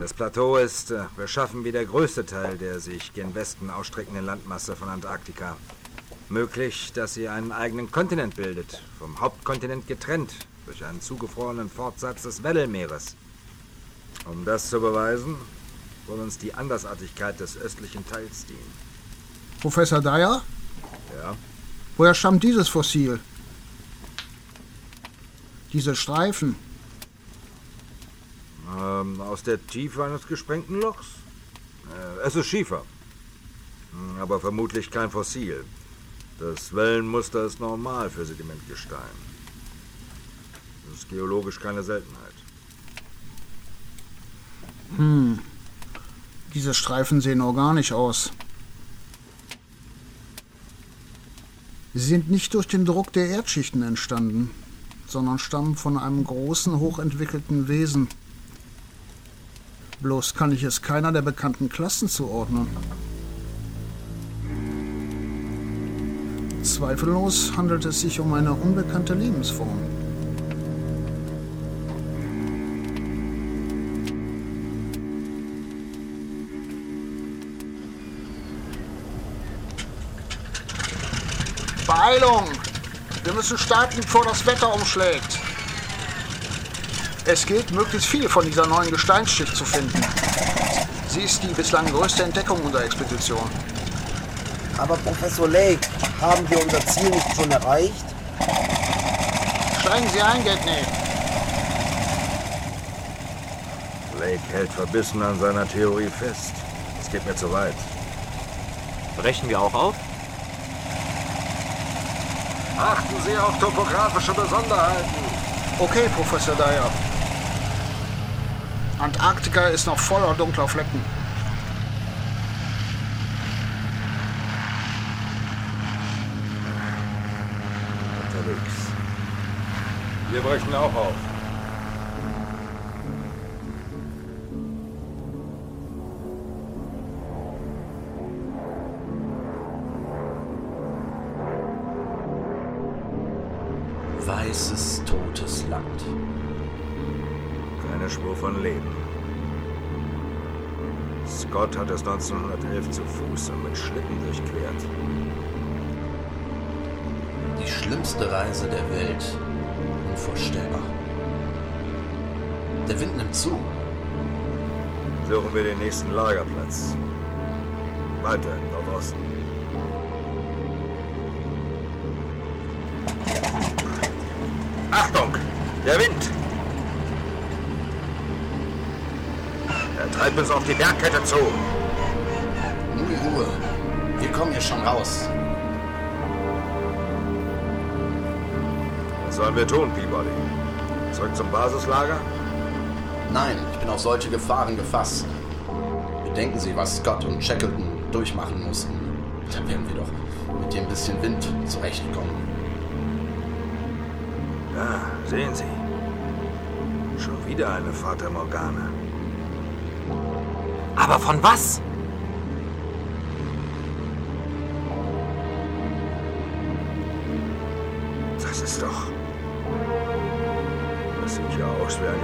Das Plateau ist äh, beschaffen wie der größte Teil der sich gen Westen ausstreckenden Landmasse von Antarktika. Möglich, dass sie einen eigenen Kontinent bildet, vom Hauptkontinent getrennt durch einen zugefrorenen Fortsatz des Weddellmeeres. Um das zu beweisen, soll uns die Andersartigkeit des östlichen Teils dienen. Professor Dyer? Ja? Woher stammt dieses Fossil? Diese Streifen? Ähm, aus der Tiefe eines gesprengten Lochs. Äh, es ist Schiefer. Hm, Aber vermutlich kein Fossil. Das Wellenmuster ist normal für Sedimentgestein. Das ist geologisch keine Seltenheit. Hm. Diese Streifen sehen organisch aus. Sie sind nicht durch den Druck der Erdschichten entstanden, sondern stammen von einem großen, hochentwickelten Wesen. Bloß kann ich es keiner der bekannten Klassen zuordnen. Zweifellos handelt es sich um eine unbekannte Lebensform. Beeilung! Wir müssen starten, bevor das Wetter umschlägt. Es gilt, möglichst viel von dieser neuen Gesteinsschicht zu finden. Sie ist die bislang größte Entdeckung unserer Expedition. Aber Professor Lake, haben wir unser Ziel nicht schon erreicht? Steigen Sie ein, Gedney. Blake hält verbissen an seiner Theorie fest. Es geht mir zu weit. Brechen wir auch auf? Achten Sie auf topografische Besonderheiten. Okay, Professor Dyer. Antarktika ist noch voller dunkler Flecken. Unterwegs. Wir brechen auch auf. Weißes, totes Land. Keine Spur von Leben. Scott hat es 1911 zu Fuß und mit Schlitten durchquert. Die schlimmste Reise der Welt. Unvorstellbar. Der Wind nimmt zu. Suchen wir den nächsten Lagerplatz. Weiter im Nordosten. Achtung! Der Wind! Er treibt uns auf die Bergkette zu. Nur die Ruhe. Wir kommen hier schon raus. Was sollen wir tun, Peabody? Zurück zum Basislager? Nein, ich bin auf solche Gefahren gefasst. Bedenken Sie, was Scott und Shackleton durchmachen mussten. Dann werden wir doch mit dem bisschen Wind zurechtkommen. Ja, sehen Sie. Schon wieder eine Fata Morgana. Aber von was? Das ist doch. Das sieht ja aus wie eine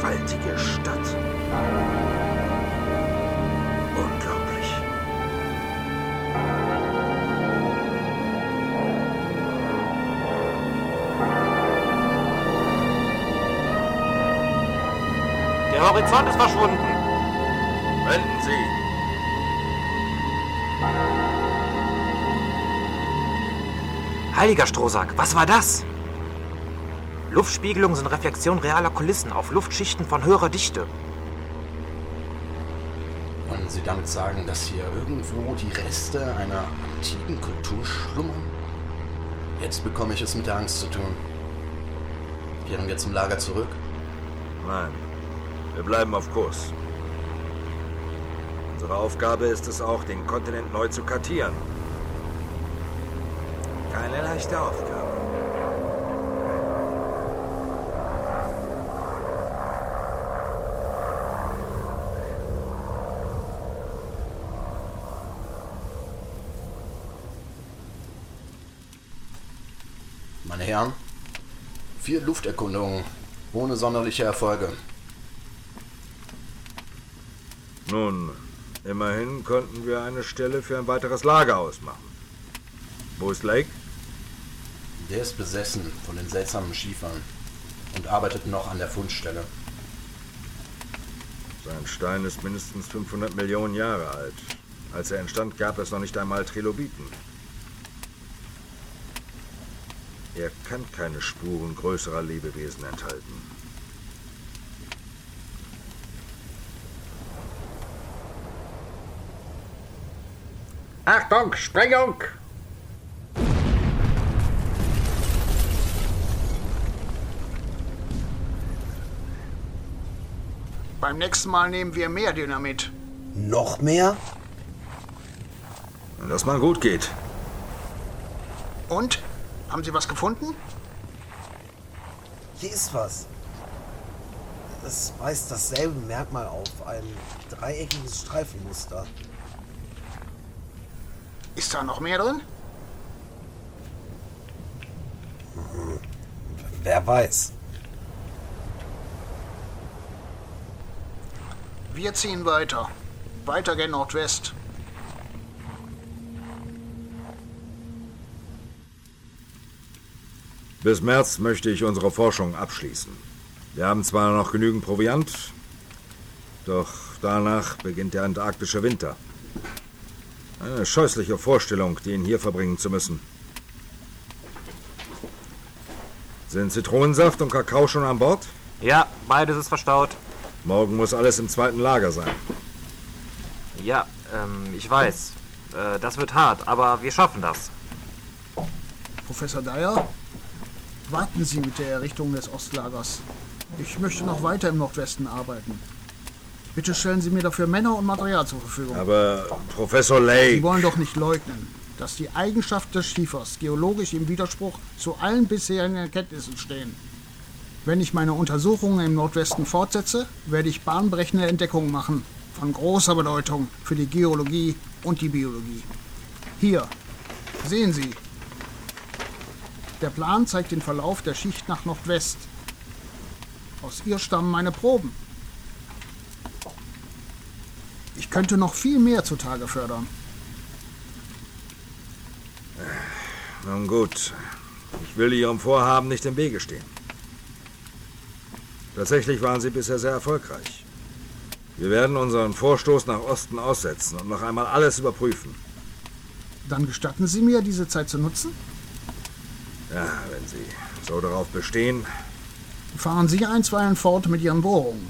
gewaltige Stadt. Unglaublich. Der Horizont ist verschwunden. Wenden Sie. Heiliger Strohsack, was war das? Luftspiegelung sind Reflexion realer Kulissen auf Luftschichten von höherer Dichte. Wollen Sie damit sagen, dass hier irgendwo die Reste einer antiken Kultur schlummern? Jetzt bekomme ich es mit der Angst zu tun. Kehren wir zum Lager zurück? Nein, wir bleiben auf Kurs. Unsere Aufgabe ist es auch, den Kontinent neu zu kartieren. Keine leichte Aufgabe. Meine Herren, vier Lufterkundungen ohne sonderliche Erfolge. Nun, immerhin konnten wir eine Stelle für ein weiteres Lager ausmachen. Wo ist Lake? Der ist besessen von den seltsamen Schiefern und arbeitet noch an der Fundstelle. Sein Stein ist mindestens 500 Millionen Jahre alt. Als er entstand, gab es noch nicht einmal Trilobiten. Er kann keine Spuren größerer Lebewesen enthalten. Achtung, Sprengung! Beim nächsten Mal nehmen wir mehr Dynamit. Noch mehr? Wenn das mal gut geht. Und? Haben Sie was gefunden? Hier ist was. Es weist dasselbe Merkmal auf. Ein dreieckiges Streifenmuster. Ist da noch mehr drin? Wer weiß. Wir ziehen weiter. Weiter gen Nordwest. Bis März möchte ich unsere Forschung abschließen. Wir haben zwar noch genügend Proviant, doch danach beginnt der antarktische Winter. Eine scheußliche Vorstellung, den hier verbringen zu müssen. Sind Zitronensaft und Kakao schon an Bord? Ja, beides ist verstaut. Morgen muss alles im zweiten Lager sein. Ja, ähm, ich weiß. Äh, das wird hart, aber wir schaffen das. Professor Dyer, warten Sie mit der Errichtung des Ostlagers. Ich möchte noch weiter im Nordwesten arbeiten. Bitte stellen Sie mir dafür Männer und Material zur Verfügung. Aber Professor Sie Lake. wollen doch nicht leugnen, dass die Eigenschaften des Schiefers geologisch im Widerspruch zu allen bisherigen Erkenntnissen stehen. Wenn ich meine Untersuchungen im Nordwesten fortsetze, werde ich bahnbrechende Entdeckungen machen, von großer Bedeutung für die Geologie und die Biologie. Hier, sehen Sie. Der Plan zeigt den Verlauf der Schicht nach Nordwest. Aus ihr stammen meine Proben. Ich könnte noch viel mehr zutage fördern. Nun gut. Ich will Ihrem Vorhaben nicht im Wege stehen. Tatsächlich waren Sie bisher sehr erfolgreich. Wir werden unseren Vorstoß nach Osten aussetzen und noch einmal alles überprüfen. Dann gestatten Sie mir, diese Zeit zu nutzen? Ja, wenn Sie so darauf bestehen. Fahren Sie einstweilen fort mit Ihren Bohrungen.